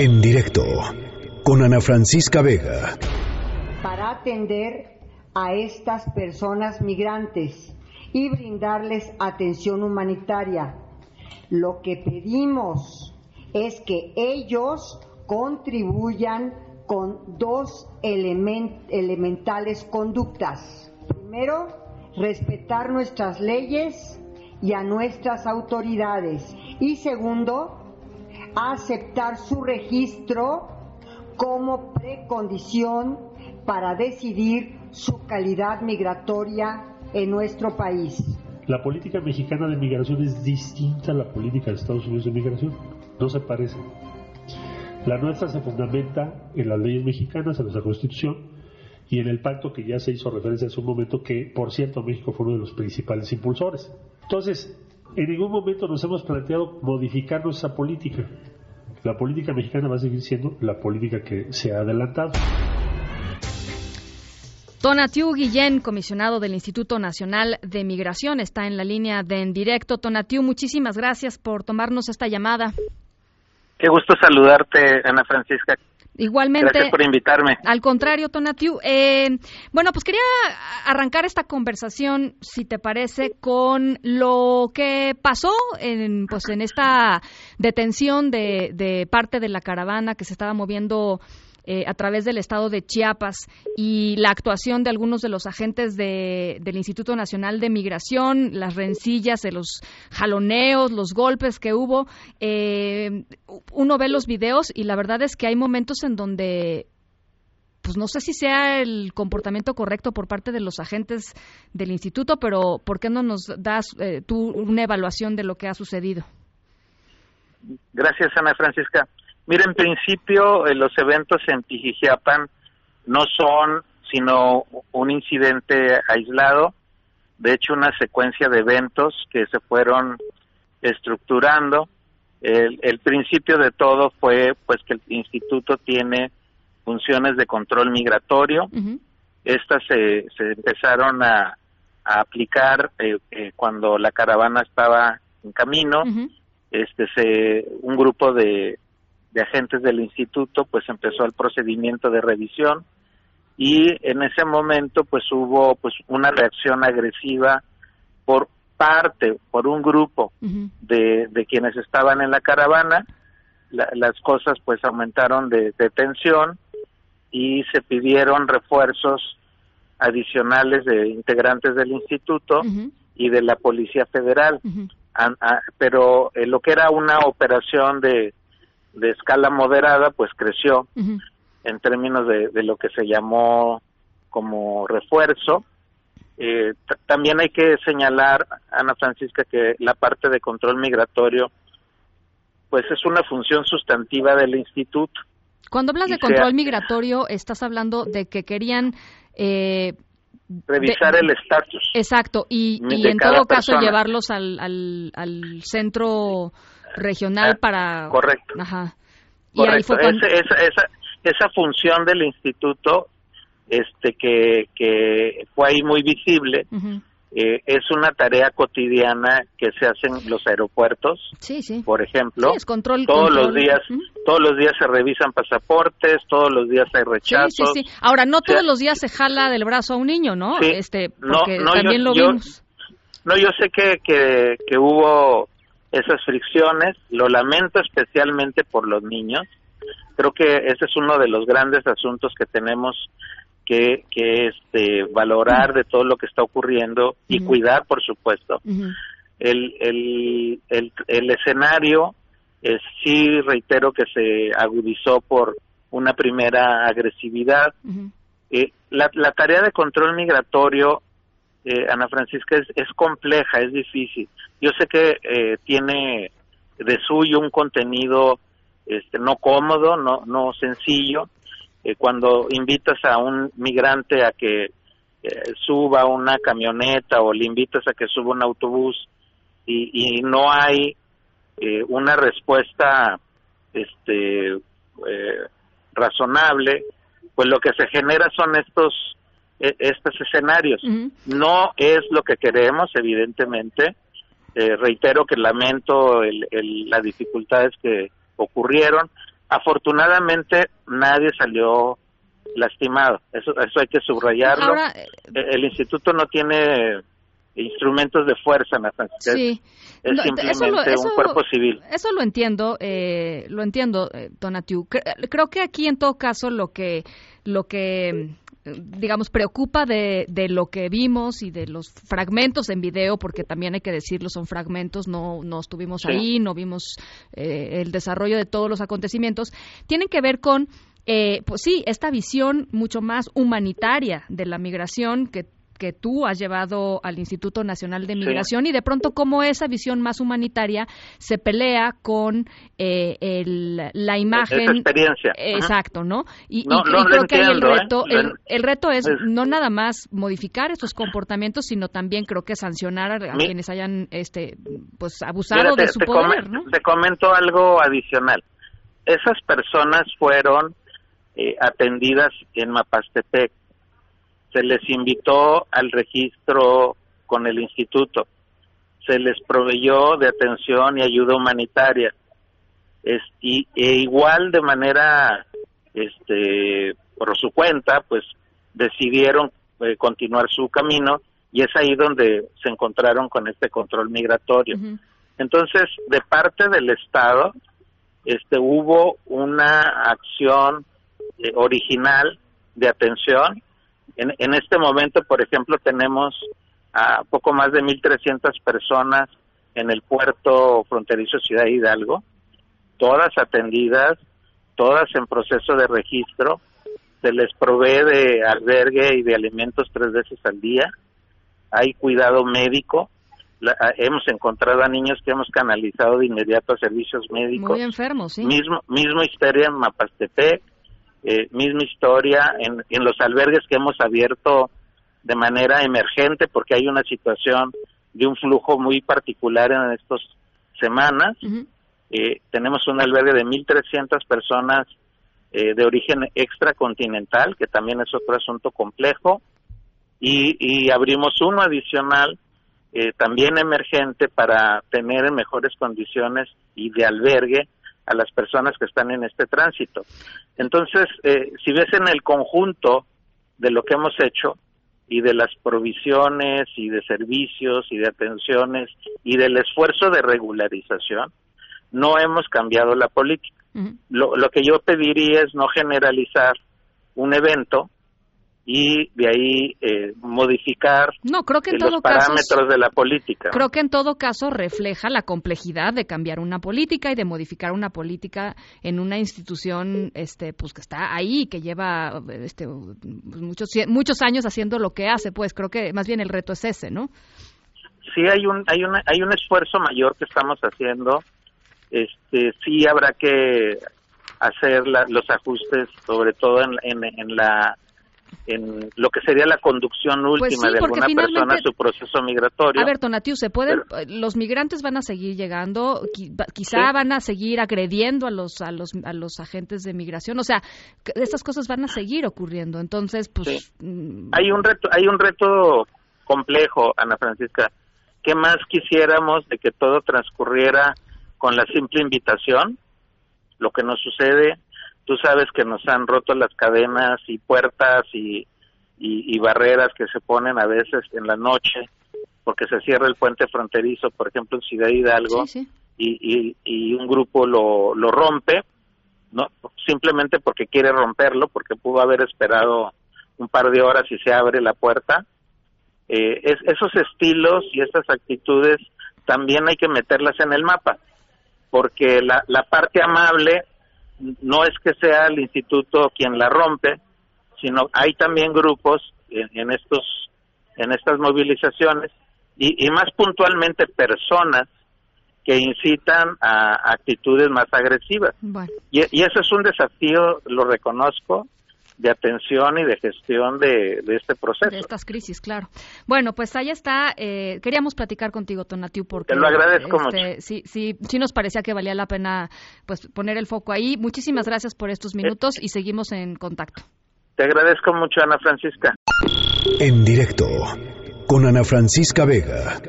En directo con Ana Francisca Vega. Para atender a estas personas migrantes y brindarles atención humanitaria. Lo que pedimos es que ellos contribuyan con dos elementales conductas. Primero, respetar nuestras leyes y a nuestras autoridades. Y segundo, aceptar su registro como precondición para decidir su calidad migratoria en nuestro país. La política mexicana de migración es distinta a la política de Estados Unidos de migración. No se parece. La nuestra se fundamenta en las leyes mexicanas, en nuestra constitución y en el pacto que ya se hizo referencia en su momento, que por cierto México fue uno de los principales impulsores. Entonces, en ningún momento nos hemos planteado modificar nuestra política. La política mexicana va a seguir siendo la política que se ha adelantado. Tonatiu Guillén, comisionado del Instituto Nacional de Migración, está en la línea de en directo. Tonatiu, muchísimas gracias por tomarnos esta llamada. Qué gusto saludarte, Ana Francisca. Igualmente. Gracias por invitarme. Al contrario, Tonatiu. Eh, bueno, pues quería arrancar esta conversación, si te parece, con lo que pasó en, pues, en esta detención de, de parte de la caravana que se estaba moviendo eh, a través del estado de Chiapas y la actuación de algunos de los agentes del Instituto Nacional de Migración, las rencillas, de los jaloneos, los golpes que hubo. Eh, uno ve los videos y la verdad es que hay momentos en donde pues no sé si sea el comportamiento correcto por parte de los agentes del instituto, pero ¿por qué no nos das eh, tú una evaluación de lo que ha sucedido? Gracias, Ana Francisca. Mira, en principio eh, los eventos en Pijijiapan no son sino un incidente aislado, de hecho una secuencia de eventos que se fueron estructurando. El, principio de todo fue pues que el instituto tiene funciones de control migratorio. Estas se, se empezaron a, aplicar eh, eh, cuando la caravana estaba en camino. Este se un grupo de de agentes del instituto, pues empezó el procedimiento de revisión y en ese momento pues hubo pues una reacción agresiva por parte, por un grupo de, de quienes estaban en la caravana, las cosas pues aumentaron de, tensión y se pidieron refuerzos adicionales de integrantes del instituto y de la Policía Federal. pero eh, lo que era una operación de, de escala moderada, pues creció en términos de, de, lo que se llamó como refuerzo. Eh, también hay que señalar, Ana Francisca, que la parte de control migratorio, pues es una función sustantiva del instituto. Cuando hablas de control migratorio, estás hablando de que querían eh, revisar el estatus. Exacto, y, y en todo caso llevarlos al, al, al centro regional ah, para... Correcto. Ajá. Y esa, esa, esa, función del instituto este que, que fue ahí muy visible eh, es una tarea cotidiana que se hace en los aeropuertos sí, sí. por ejemplo. Es control, todos los días todos los días se revisan pasaportes todos los días hay rechazos sí, sí, ahora no todos los días se jala del brazo a un niño no este porque también lo vimos. no yo sé que, que que hubo esas fricciones. Lo lamento especialmente por los niños. Creo que ese es uno de los grandes asuntos que tenemos que, que este, valorar de todo lo que está ocurriendo y cuidar, por supuesto. el, el, el, el, escenario es, sí reitero que se agudizó por una primera agresividad. Eh, la, la tarea de control migratorio eh, Ana Francisca, es, es, compleja, es difícil. Yo sé que eh, tiene de suyo un contenido este, no cómodo, no, no sencillo. Eh, cuando invitas a un migrante a que suba una camioneta o le invitas a que suba un autobús y, y no hay una respuesta este, razonable, pues lo que se genera son estos estos escenarios. No es lo que queremos, evidentemente. Eh, reitero que lamento el, las dificultades que ocurrieron, Afortunadamente nadie salió lastimado, eso, eso hay que subrayarlo. Eh, el, instituto no tiene instrumentos de fuerza, en la Sí. Es simplemente un cuerpo civil. Eso lo entiendo, eh, lo entiendo, eh, Donatiu. Creo que aquí en todo caso lo que lo que digamos, preocupa de, de, lo que vimos y de los fragmentos en video, porque también hay que decirlo, son fragmentos, no, no estuvimos ahí, no vimos eh, el desarrollo de todos los acontecimientos, tienen que ver con eh, pues sí, esta visión mucho más humanitaria de la migración que que tú has llevado al Instituto Nacional de Migración y de pronto cómo esa visión más humanitaria se pelea con eh, la imagen. Esa experiencia. Exacto, ¿no? Y, creo que el ¿eh? reto, el, reto es, no nada más modificar estos comportamientos, sino también creo que sancionar a, quienes hayan este pues abusado de su poder, ¿no? Te comento algo adicional. Esas personas fueron eh, atendidas en Mapastepec se les invitó al registro con el instituto, se les proveyó de atención y ayuda humanitaria, y, e igual de manera, este, por su cuenta, pues decidieron eh, continuar su camino y es ahí donde se encontraron con este control migratorio. Entonces, de parte del Estado, este, hubo una acción eh, original de atención en, en este momento, por ejemplo, tenemos a poco más de 1.300 personas en el puerto fronterizo Ciudad Hidalgo, todas atendidas, todas en proceso de registro, se les provee de albergue y de alimentos tres veces al día, hay cuidado médico, hemos encontrado a niños que hemos canalizado de inmediato a servicios médicos. Muy enfermos, sí. Mismo, mismo historia en Mapastepec, eh, misma historia en, en los albergues que hemos abierto de manera emergente porque hay una situación de un flujo muy particular en estas semanas. eh, tenemos un albergue de 1.300 personas eh, de origen extracontinental, que también es otro asunto complejo, y, y abrimos uno adicional, eh, también emergente, para tener en mejores condiciones y de albergue a las personas que están en este tránsito. Entonces, eh, si ves en el conjunto de lo que hemos hecho y de las provisiones y de servicios y de atenciones y del esfuerzo de regularización, no hemos cambiado la política. lo, lo que yo pediría es no generalizar un evento y de ahí eh, modificar no, creo que en los parámetros de la política. Creo que en todo caso refleja la complejidad de cambiar una política y de modificar una política en una institución este pues que está ahí que lleva este muchos muchos años haciendo lo que hace, pues creo que más bien el reto es ese, ¿no? Sí hay un hay una hay un esfuerzo mayor que estamos haciendo. Este sí habrá que hacer los ajustes sobre todo en, en, en la en lo que sería la conducción pues última de alguna persona a su proceso migratorio. A ver, Tonatiu, ¿se pueden, los migrantes van a seguir llegando, quizá van a seguir agrediendo a los, a los, a los agentes de migración, o sea, estas cosas van a seguir ocurriendo, entonces, pues... Mm, hay un reto, hay un reto complejo, Ana Francisca, ¿qué más quisiéramos de que todo transcurriera con la simple invitación? Lo que nos sucede Tú sabes que nos han roto las cadenas y puertas y, y, barreras que se ponen a veces en la noche porque se cierra el puente fronterizo, por ejemplo, en Ciudad Hidalgo, Y, y, un grupo lo, lo rompe, no simplemente porque quiere romperlo, porque pudo haber esperado un par de horas y se abre la puerta. Eh, es, esos estilos y esas actitudes también hay que meterlas en el mapa, porque la, la parte amable no es que sea el instituto quien la rompe, sino hay también grupos en, estos en estas movilizaciones y, más puntualmente personas que incitan a actitudes más agresivas. Y, y, eso es un desafío, lo reconozco, de atención y de gestión de, este proceso. De estas crisis, claro. Bueno, pues ahí está. Eh, queríamos platicar contigo, Tonatiu, porque... Te lo agradezco este, mucho. Sí, sí, sí nos parecía que valía la pena pues poner el foco ahí. Muchísimas gracias por estos minutos y seguimos en contacto. Te agradezco mucho, Ana Francisca. En directo, con Ana Francisca Vega.